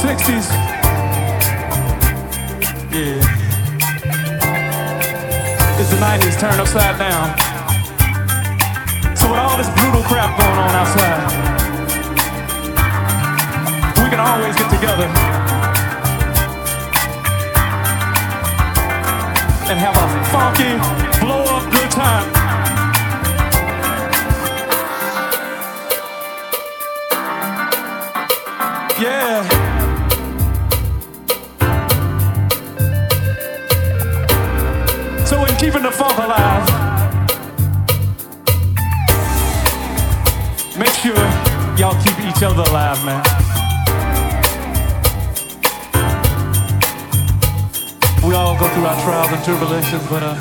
60s. Yeah. It's the 90s turned upside down. So with all this brutal crap going on outside, we can always get together and have a funky, blow up good time. Yeah. Keeping the funk alive, make sure y'all keep each other alive, man. We all go through our trials and tribulations, but uh,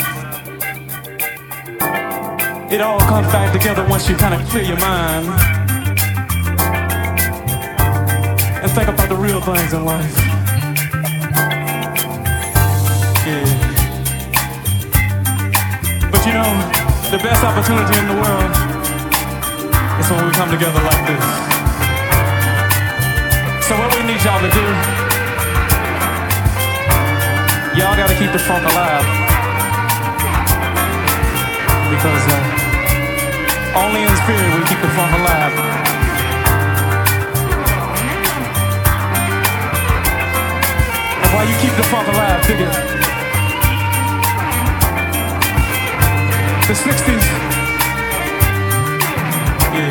it all comes back together once you kind of clear your mind and think about the real things in life. Know, the best opportunity in the world is when we come together like this. So what we need y'all to do, y'all gotta keep the funk alive. Because uh, only in spirit we keep the funk alive. And while you keep the funk alive, dig. The 60s. Yeah.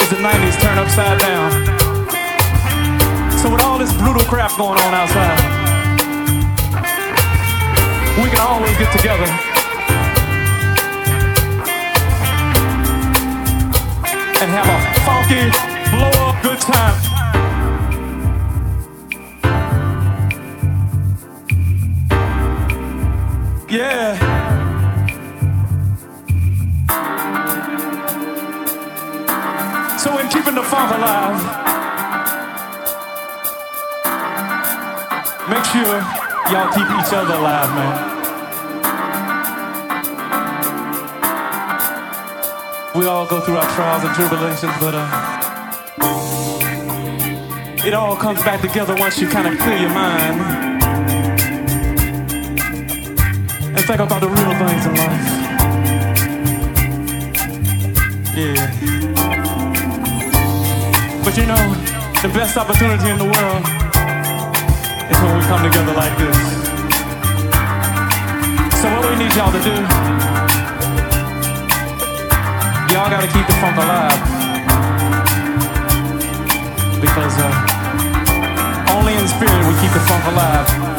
It's the 90s turned upside down. So with all this brutal crap going on outside, we can always get together. And have a funky, blow up good time. Funk alive, make sure y'all keep each other alive, man. We all go through our trials and tribulations, but uh, it all comes back together once you kind of clear your mind and think about the real things in life. Yeah. But you know, the best opportunity in the world is when we come together like this. So what we need y'all to do, y'all gotta keep the funk alive. Because uh, only in spirit we keep the funk alive.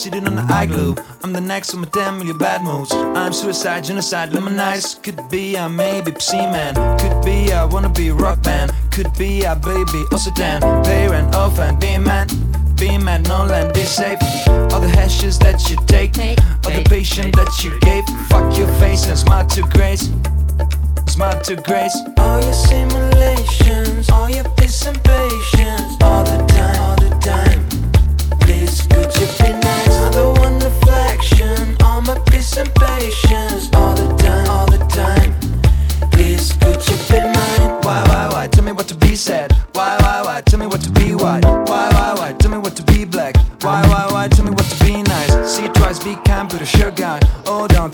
Sitting on the eye glue. I'm the next of my 10 million bad moods. I'm suicide, genocide, lemonize. Could be I maybe PC man. Could be I wanna be rock band. Could be I baby also dan. Pay rent, off and be man. Be man, no land, be safe. All the hashes that you take, all the patient that you gave. Fuck your face and smile to grace. Smile to grace. All your simulations, all your piss and patience, all the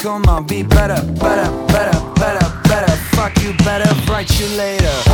come on, be better, better, better, better, better. Fuck you better, write you later.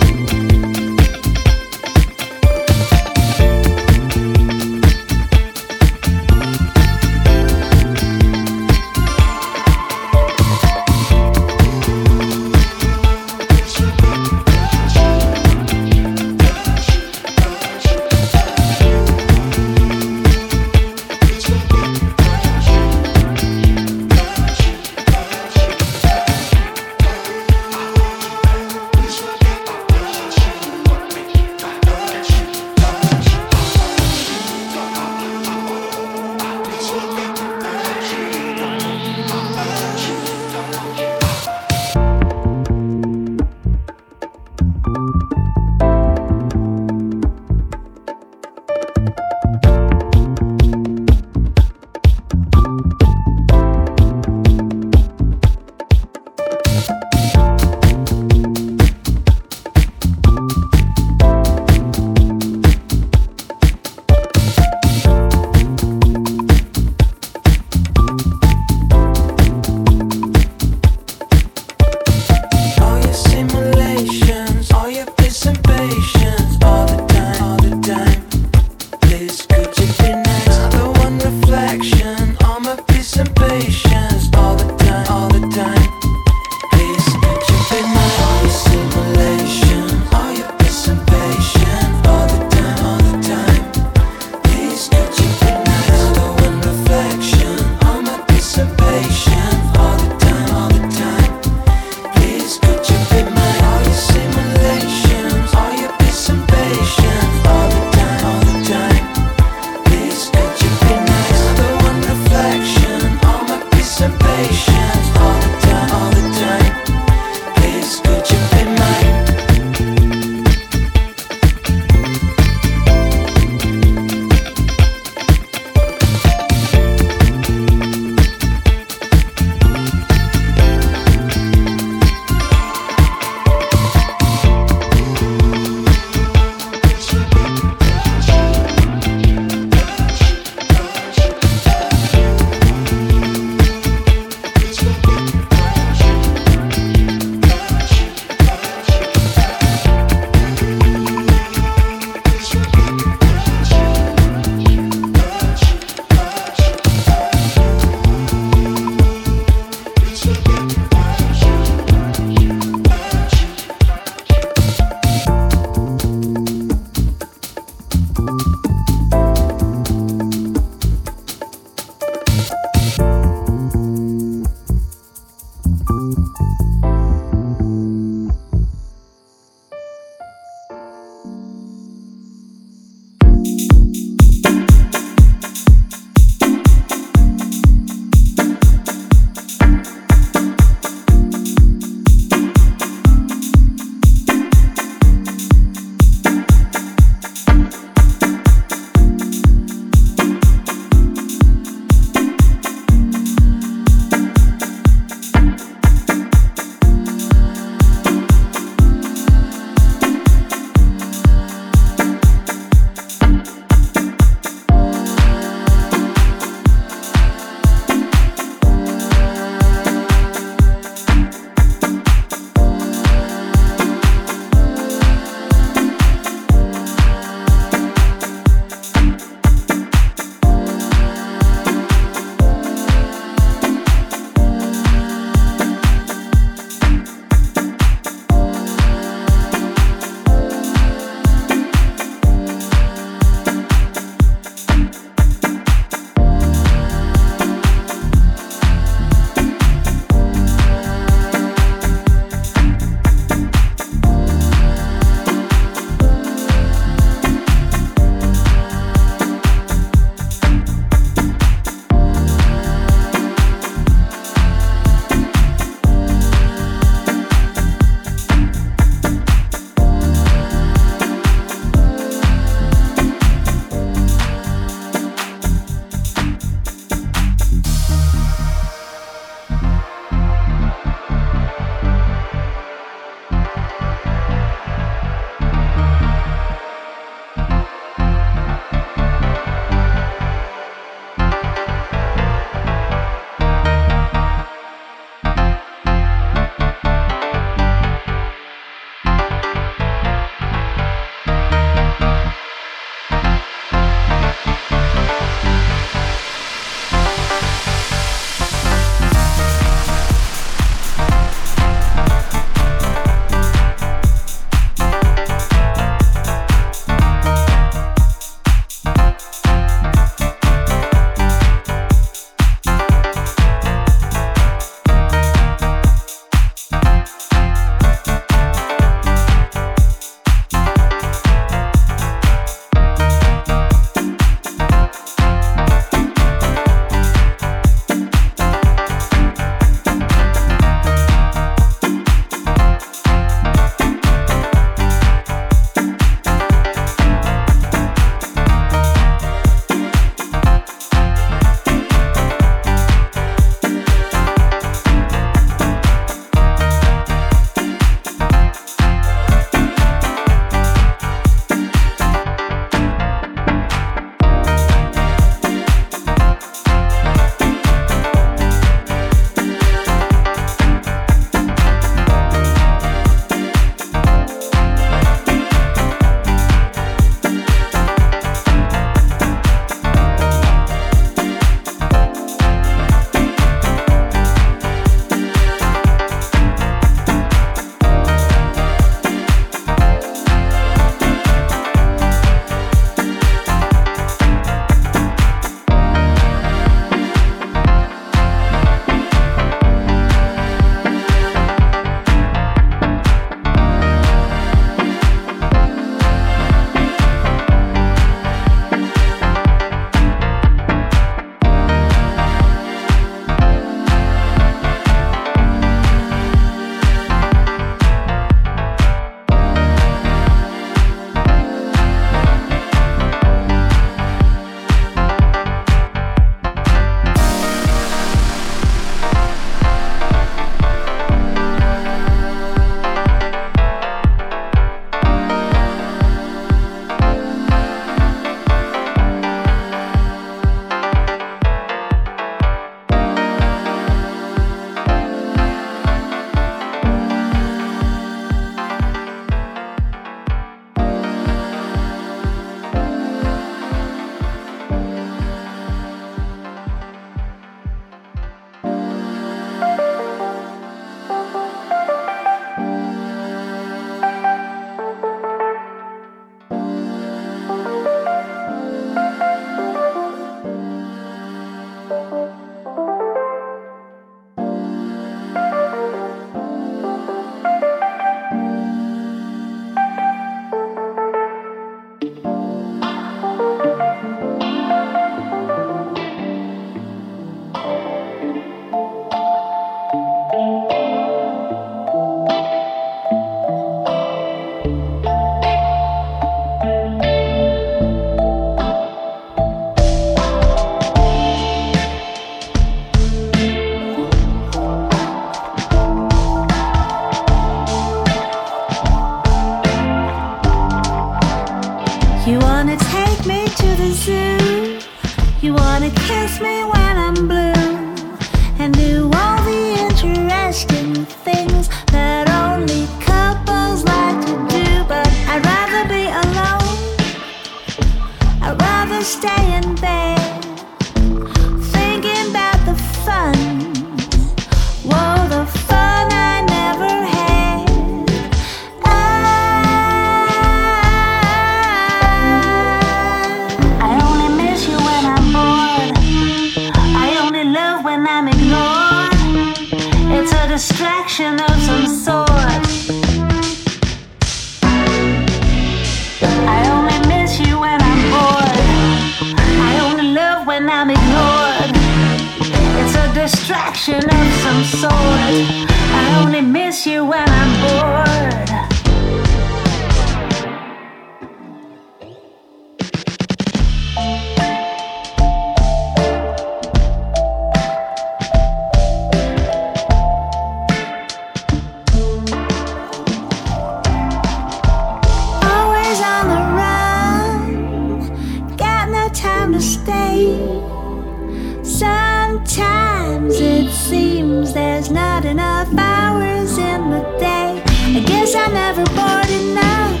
seems there's not enough hours in the day. I guess I'm never bored enough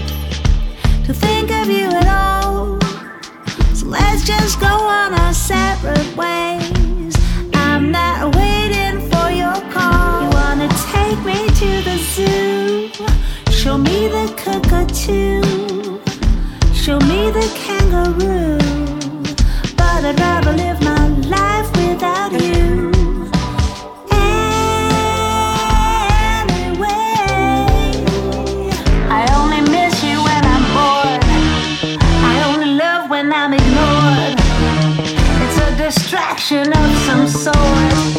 to think of you at all. So let's just go on our separate ways. I'm not waiting for your call. You wanna take me to the zoo? Show me the cockatoo. Show me the kangaroo. so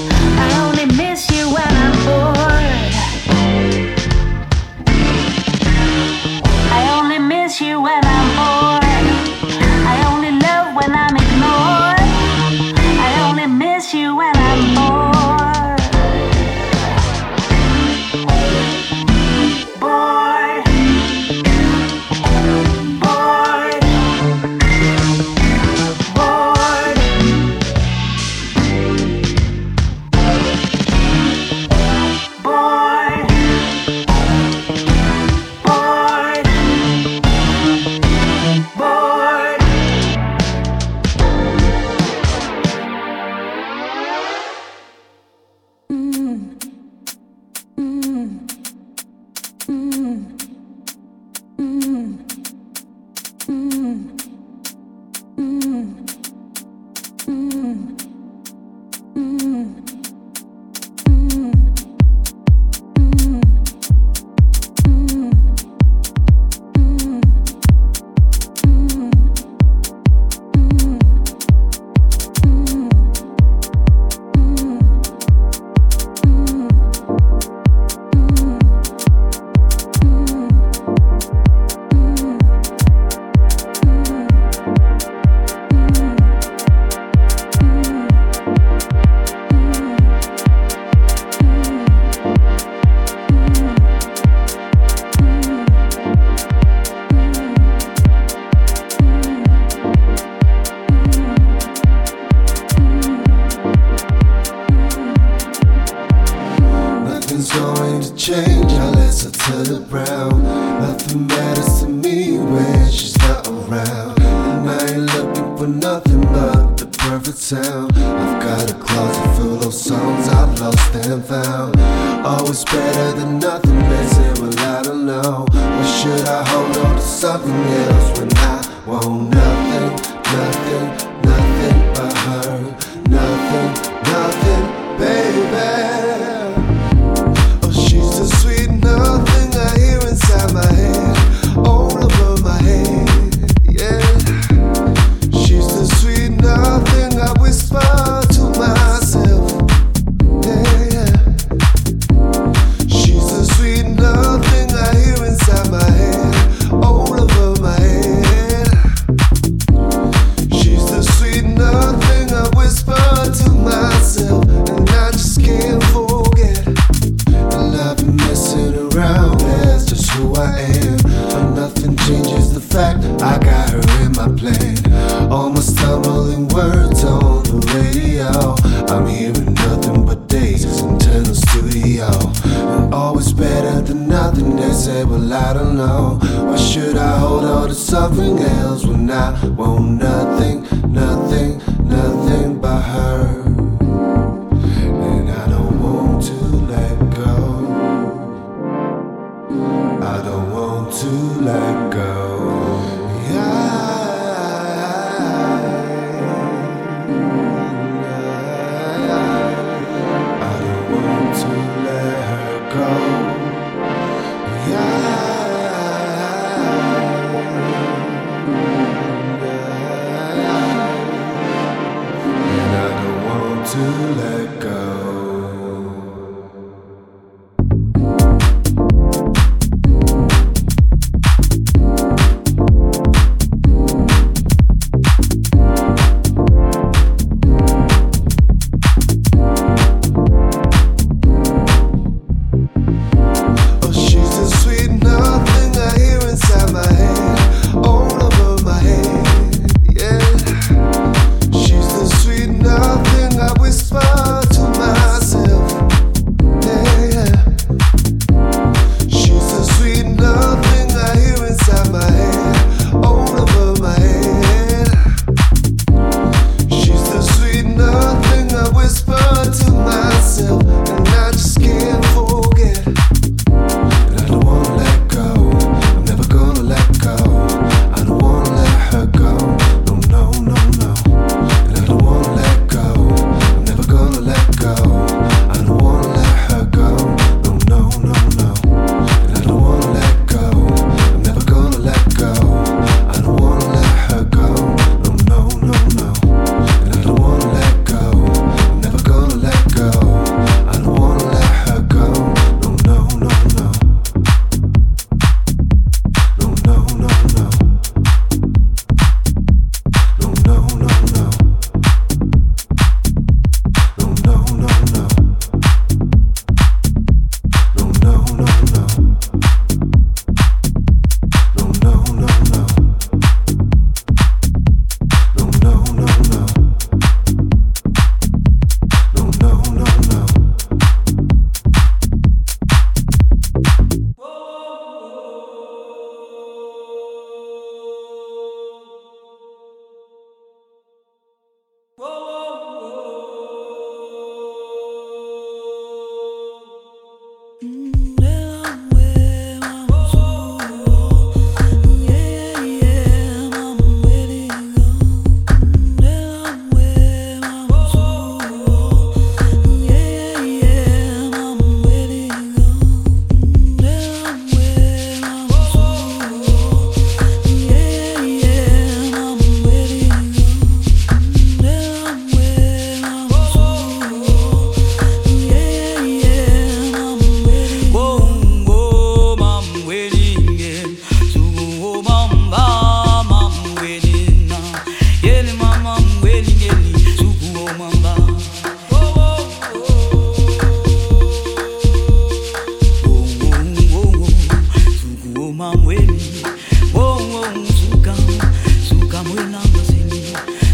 nothing else when I want nothing, nothing.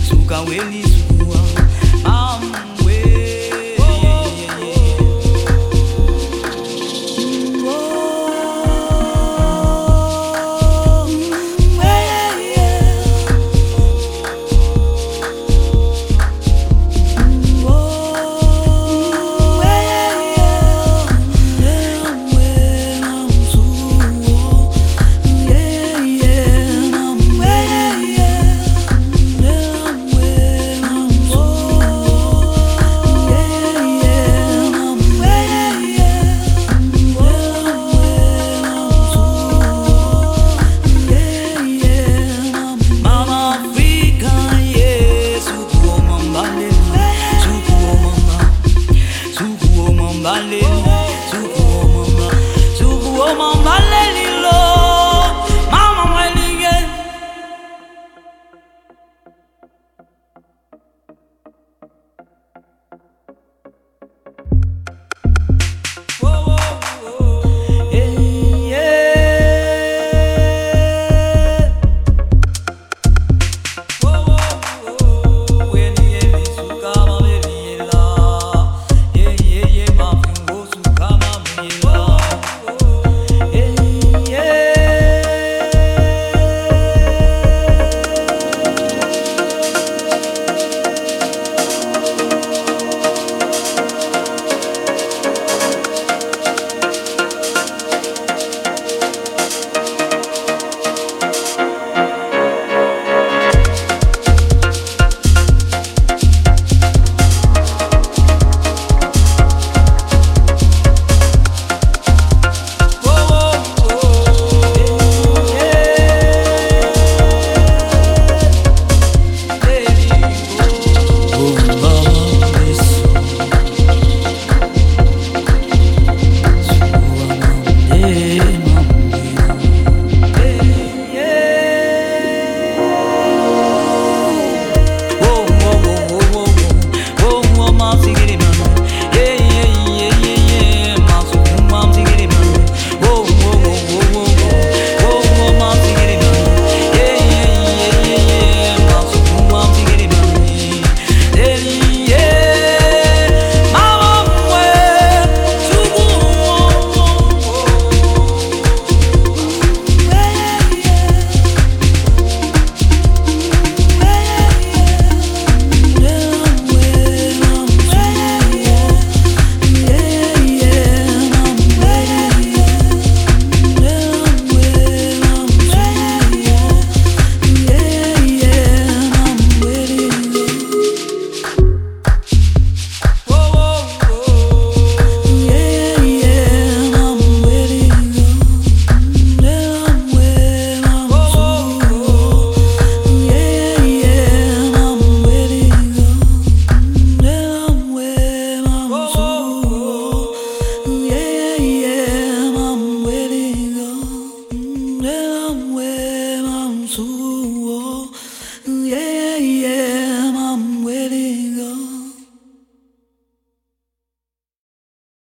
suka weli suwa. Mamwe.